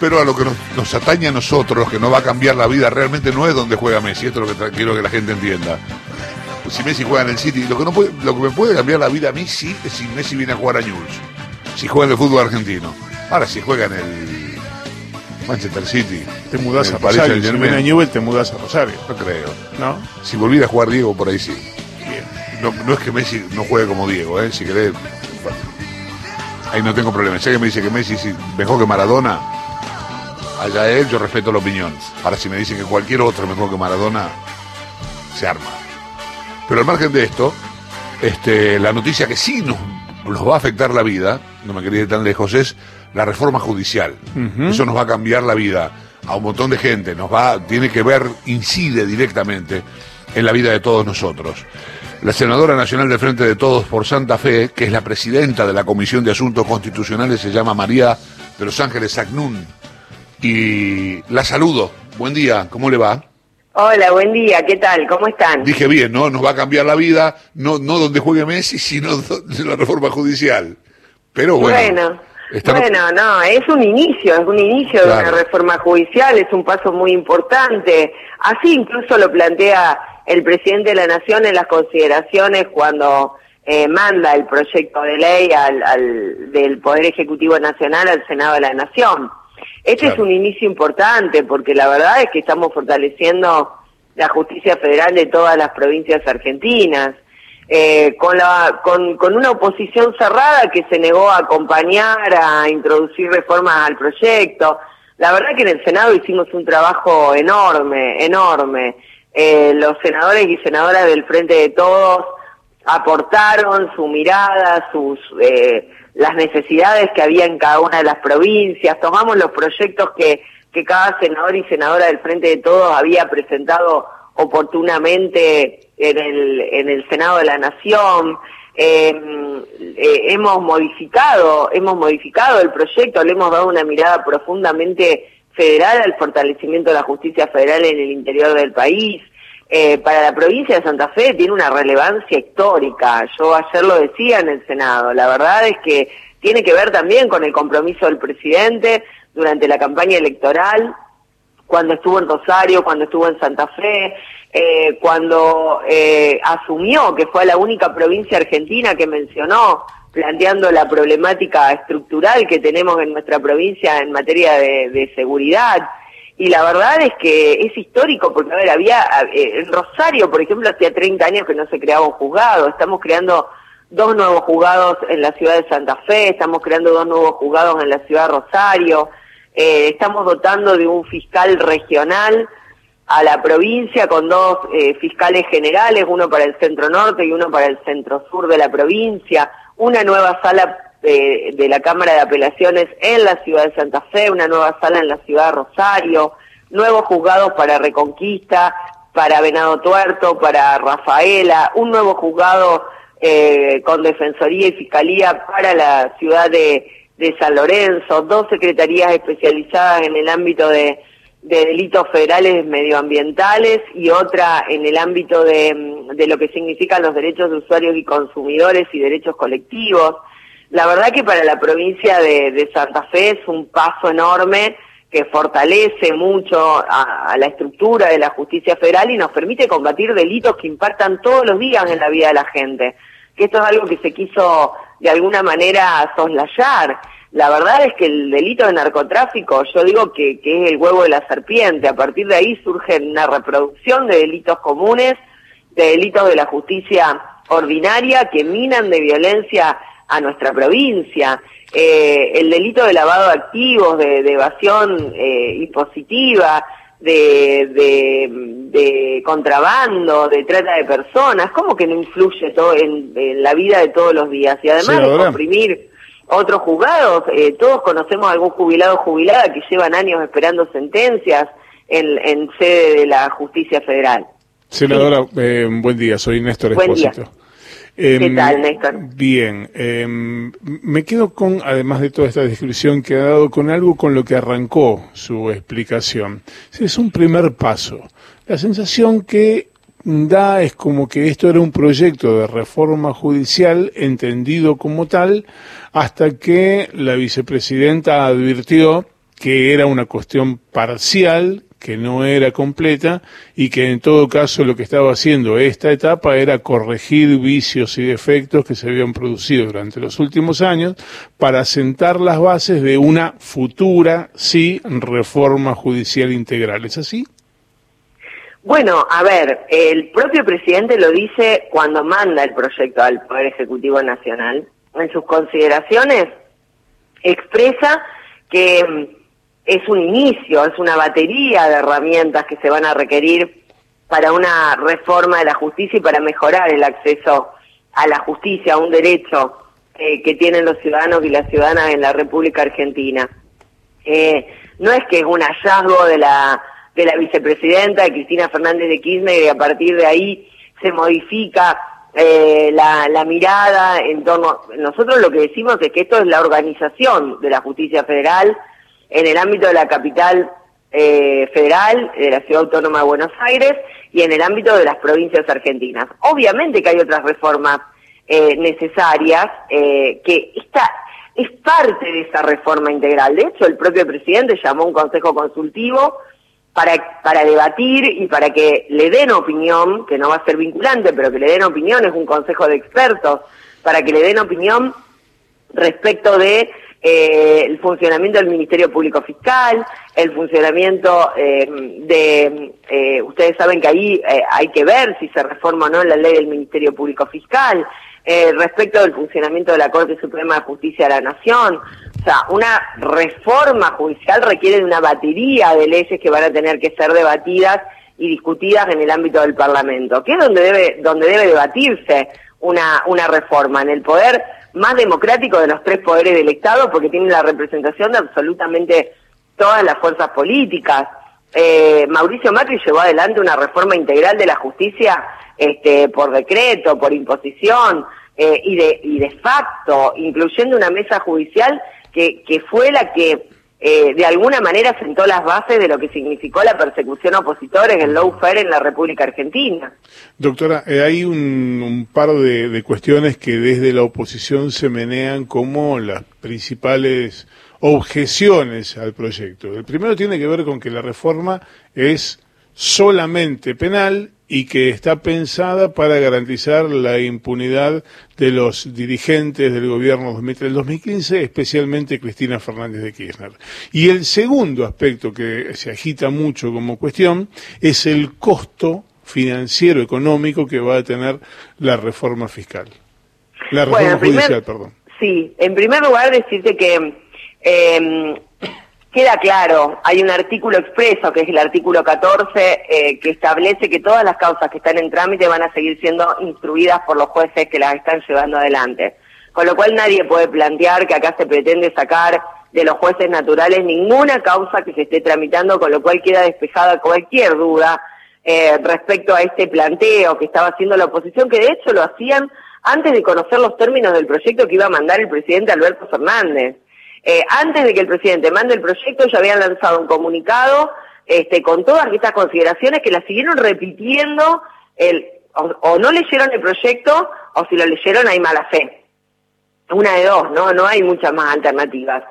Pero a lo que nos, nos atañe a nosotros, que no va a cambiar la vida, realmente no es donde juega Messi. Esto es lo que quiero que la gente entienda. Si Messi juega en el City, lo que, no puede, lo que me puede cambiar la vida a mí sí es si Messi viene a jugar a Newell's. Si juega en el fútbol argentino. Ahora, si juega en el Manchester City. Te mudás en a Rosario. Si viene a Newell, te mudás a Rosario. No creo. ¿No? Si volviera a jugar Diego, por ahí sí. Bien. No, no es que Messi no juegue como Diego, ¿eh? Si querés. ahí no tengo problema. Si alguien me dice que Messi es mejor que Maradona, allá él, yo respeto la opinión. Ahora, si me dicen que cualquier otro es mejor que Maradona, se arma. Pero al margen de esto, este, la noticia que sí nos, nos va a afectar la vida, no me quería ir tan lejos, es la reforma judicial. Eso nos va a cambiar la vida a un montón de gente, nos va, tiene que ver, incide directamente en la vida de todos nosotros. La senadora nacional del Frente de Todos por Santa Fe, que es la presidenta de la Comisión de Asuntos Constitucionales, se llama María de Los Ángeles Agnún. Y la saludo. Buen día, ¿cómo le va? Hola, buen día, ¿qué tal? ¿Cómo están? Dije bien, ¿no? Nos va a cambiar la vida, no, no donde juegue Messi, sino de la reforma judicial. Pero bueno. Bueno, estamos- bueno, no, es un inicio, es un inicio de una reforma judicial, es un paso muy importante. Así incluso lo plantea el presidente de la Nación en las consideraciones cuando eh, manda el proyecto de ley al, al- del Poder Ejecutivo Nacional al Senado de la Nación. Este Claro. es un inicio importante porque la verdad es que estamos fortaleciendo la justicia federal de todas las provincias argentinas. eh, con, la, con, con una oposición cerrada que se negó a acompañar, a introducir reformas al proyecto. La verdad que en el Senado hicimos un trabajo enorme, enorme. Eh, los senadores y senadoras del Frente de Todos aportaron su mirada, sus eh, las necesidades que había en cada una de las provincias, tomamos los proyectos que, que cada senador y senadora del Frente de Todos había presentado oportunamente en el, en el Senado de la Nación. Eh, eh, hemos modificado, hemos modificado el proyecto, le hemos dado una mirada profundamente federal al fortalecimiento de la justicia federal en el interior del país. Eh, para la provincia de Santa Fe tiene una relevancia histórica. Yo ayer lo decía en el Senado. La verdad es que tiene que ver también con el compromiso del presidente durante la campaña electoral cuando estuvo en Rosario, cuando estuvo en Santa Fe, eh, cuando eh, asumió que fue la única provincia argentina que mencionó, planteando la problemática estructural que tenemos en nuestra provincia en materia de, de seguridad. Y la verdad es que es histórico, porque, a ver, había, eh, en Rosario, por ejemplo, hacía 30 años que no se creaba un juzgado, estamos creando dos nuevos juzgados en la ciudad de Santa Fe, estamos creando dos nuevos juzgados en la ciudad de Rosario, eh, estamos dotando de un fiscal regional a la provincia con dos eh, fiscales generales, uno para el centro norte y uno para el centro sur de la provincia, una nueva sala eh, de la Cámara de Apelaciones en la ciudad de Santa Fe, una nueva sala en la ciudad de Rosario, nuevos juzgados para Reconquista, para Venado Tuerto, para Rafaela, un nuevo juzgado eh, con Defensoría y Fiscalía para la ciudad de, de San Lorenzo, dos secretarías especializadas en el ámbito de, de delitos federales medioambientales y otra en el ámbito de, de lo que significan los derechos de usuarios y consumidores y derechos colectivos. La verdad que para la provincia de, de Santa Fe es un paso enorme que fortalece mucho a, la estructura de la justicia federal y nos permite combatir delitos que impactan todos los días en la vida de la gente. Que esto es algo que se quiso de alguna manera soslayar. La verdad es que el delito de narcotráfico, yo digo que, que es el huevo de la serpiente. A partir de ahí surge una reproducción de delitos comunes, de delitos de la justicia ordinaria que minan de violencia a nuestra provincia. Eh, el delito de lavado de activos, de, de evasión eh, impositiva, de, de, de contrabando, de trata de personas, ¿cómo que no influye todo en, en la vida de todos los días? Y además de comprimir otros juzgados, eh, todos conocemos algún jubilado o jubilada que llevan años esperando sentencias en, en sede de la justicia federal. Senadora, eh, buen día, soy Néstor. Espósito. Em, ¿Qué tal, Néstor? Bien, em, me quedo con, además de toda esta descripción que ha dado, con algo con lo que arrancó su explicación. Es un primer paso. La sensación que da es como que esto era un proyecto de reforma judicial entendido como tal, hasta que la vicepresidenta advirtió que era una cuestión parcial, que no era completa y que en todo caso lo que estaba haciendo esta etapa era corregir vicios y defectos que se habían producido durante los últimos años para sentar las bases de una futura, sí, reforma judicial integral. ¿Es así? Bueno, a ver, el propio presidente lo dice cuando manda el proyecto al Poder Ejecutivo Nacional. En sus consideraciones expresa que mm, es un inicio, es una batería de herramientas que se van a requerir para una reforma de la justicia y para mejorar el acceso a la justicia, a un derecho eh, que tienen los ciudadanos y las ciudadanas en la República Argentina. Eh, no es que es un hallazgo de la, de la vicepresidenta de Cristina Fernández de Kirchner y a partir de ahí se modifica eh, la, la mirada en torno... Nosotros lo que decimos es que esto es la organización de la justicia federal, en el ámbito de la capital eh, federal, de la Ciudad Autónoma de Buenos Aires y en el ámbito de las provincias argentinas. Obviamente que hay otras reformas eh, necesarias, eh, que esta es parte de esa reforma integral. De hecho, el propio presidente llamó un consejo consultivo para, para debatir y para que le den opinión, que no va a ser vinculante, pero que le den opinión, es un consejo de expertos, para que le den opinión respecto de eh, el funcionamiento del Ministerio Público Fiscal, el funcionamiento eh, de, eh, ustedes saben que ahí eh, hay que ver si se reforma o no la ley del Ministerio Público Fiscal, eh, respecto del funcionamiento de la Corte Suprema de Justicia de la Nación. O sea, una reforma judicial requiere de una batería de leyes que van a tener que ser debatidas y discutidas en el ámbito del Parlamento, que es donde debe, donde debe debatirse una, una reforma, en el poder más democrático de los tres poderes del Estado porque tiene la representación de absolutamente todas las fuerzas políticas. Eh, Mauricio Macri llevó adelante una reforma integral de la justicia este, por decreto, por imposición eh, y, de, y de facto, incluyendo una mesa judicial que, que fue la que eh, de alguna manera sentó las bases de lo que significó la persecución a opositores, el lawfare en la República Argentina. Doctora, eh, hay un, un par de, de, cuestiones que desde la oposición se menean como las principales objeciones al proyecto. El primero tiene que ver con que la reforma es solamente penal y que está pensada para garantizar la impunidad de los dirigentes del gobierno del 2015, especialmente Cristina Fernández de Kirchner. Y el segundo aspecto que se agita mucho como cuestión es el costo financiero económico que va a tener la reforma fiscal. La reforma bueno, judicial, perdón. Sí, en primer lugar decirte que eh, queda claro, hay un artículo expreso, que es el artículo 14, eh, que establece que todas las causas que están en trámite van a seguir siendo instruidas por los jueces que las están llevando adelante. Con lo cual nadie puede plantear que acá se pretende sacar de los jueces naturales ninguna causa que se esté tramitando, con lo cual queda despejada cualquier duda eh, respecto a este planteo que estaba haciendo la oposición, que de hecho lo hacían antes de conocer los términos del proyecto que iba a mandar el presidente Alberto Fernández. Eh, antes de que el presidente mande el proyecto ya habían lanzado un comunicado este, con todas estas consideraciones que las siguieron repitiendo el, o, no leyeron el proyecto o si lo leyeron hay mala fe. Una de dos, ¿no? No hay muchas más alternativas.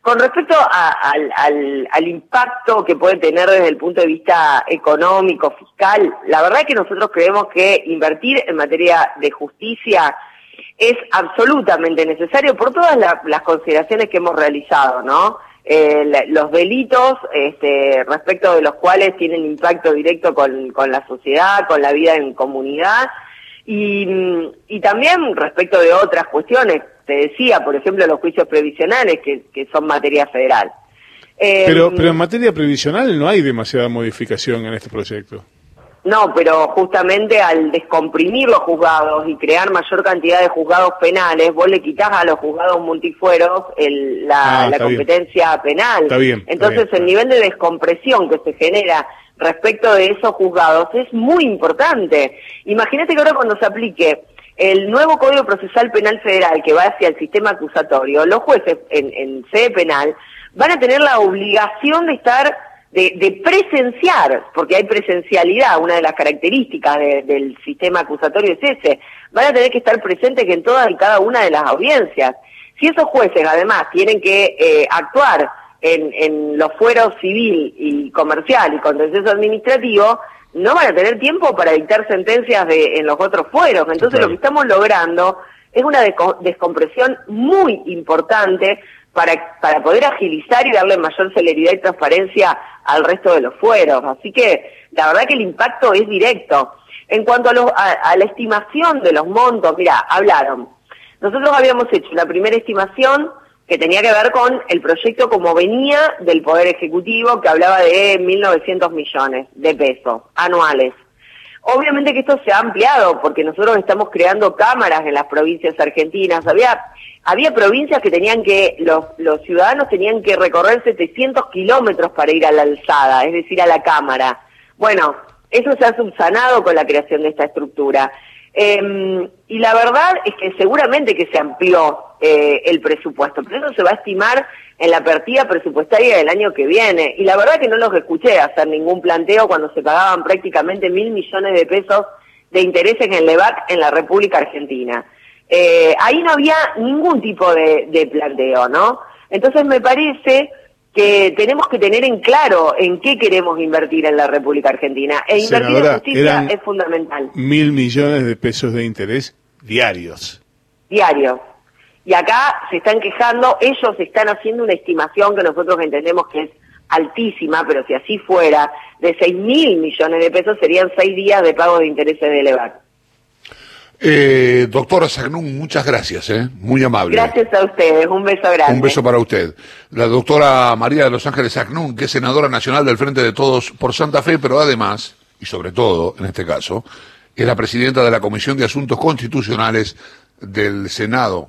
Con respecto al, al, impacto que puede tener desde el punto de vista económico, fiscal, la verdad es que nosotros creemos que invertir en materia de justicia es absolutamente necesario por todas la, las consideraciones que hemos realizado, ¿no? Eh, la, los delitos este, respecto de los cuales tienen impacto directo con, con la sociedad, con la vida en comunidad y, y también respecto de otras cuestiones, te decía, por ejemplo, los juicios previsionales que, que son materia federal. Eh, pero, pero en materia previsional no hay demasiada modificación en este proyecto. No, pero justamente al descomprimir los juzgados y crear mayor cantidad de juzgados penales, vos le quitas a los juzgados multifueros el, la, ah, la competencia bien. penal. Está bien, está Entonces bien, el nivel de descompresión que se genera respecto de esos juzgados es muy importante. Imagínate que ahora cuando se aplique el nuevo Código Procesal Penal Federal que va hacia el sistema acusatorio, los jueces en, en sede penal van a tener la obligación de estar de, de, presenciar, porque hay presencialidad, una de las características de, del sistema acusatorio es ese, van a tener que estar presentes en todas y cada una de las audiencias. Si esos jueces además tienen que eh, actuar en, en los fueros civil y comercial y contencioso administrativo, no van a tener tiempo para dictar sentencias de, en los otros fueros. Entonces lo que estamos logrando es una descompresión muy importante para, para poder agilizar y darle mayor celeridad y transparencia al resto de los fueros. Así que la verdad que el impacto es directo. En cuanto a, a la estimación de los montos, mira, hablaron. Nosotros habíamos hecho la primera estimación que tenía que ver con el proyecto como venía del Poder Ejecutivo, que hablaba de 1.900 millones de pesos anuales. Obviamente que esto se ha ampliado porque nosotros estamos creando cámaras en las provincias argentinas. Había, había provincias que tenían que, los, los ciudadanos tenían que recorrer 700 kilómetros para ir a la alzada, es decir, a la cámara. Bueno, eso se ha subsanado con la creación de esta estructura. Eh, y la verdad es que seguramente que se amplió eh, el presupuesto, pero eso se va a estimar en la partida presupuestaria del año que viene. Y la verdad que no los escuché hacer ningún planteo cuando se pagaban prácticamente mil millones de pesos de intereses en el LEVAC en la República Argentina. Eh, ahí no había ningún tipo de, de planteo, ¿no? Entonces me parece que tenemos que tener en claro en qué queremos invertir en la República Argentina. E invertir en justicia es fundamental. Mil millones de pesos de interés diarios. Diarios. Y acá se están quejando, ellos están haciendo una estimación que nosotros entendemos que es altísima, pero si así fuera, de seis mil millones de pesos serían seis días de pago de intereses de elevar. Eh, doctora Sagnún, muchas gracias, ¿eh? muy amable. Gracias a ustedes, un beso grande. Un beso para usted. La doctora María de Los Ángeles Sagnún, que es senadora nacional del Frente de Todos por Santa Fe, pero además, y sobre todo en este caso, es la presidenta de la Comisión de Asuntos Constitucionales del Senado